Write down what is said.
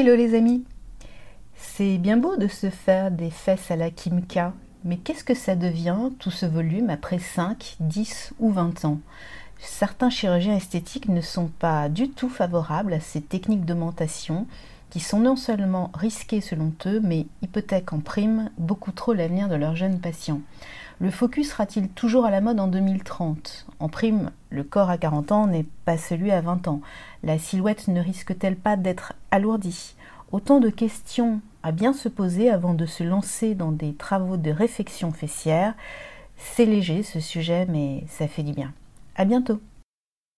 Hello les amis C'est bien beau de se faire des fesses à la Kimka, mais qu'est-ce que ça devient tout ce volume après 5, 10 ou 20 ans? Certains chirurgiens esthétiques ne sont pas du tout favorables à ces techniques d'augmentation qui sont non seulement risquées selon eux, mais hypothèquent en prime beaucoup trop l'avenir de leurs jeunes patients. Le focus sera-t-il toujours à la mode en 2030 En prime, le corps à 40 ans n'est pas celui à 20 ans. La silhouette ne risque-t-elle pas d'être alourdie? Autant de questions à bien se poser avant de se lancer dans des travaux de réfection fessière. C'est léger ce sujet, mais ça fait du bien. À bientôt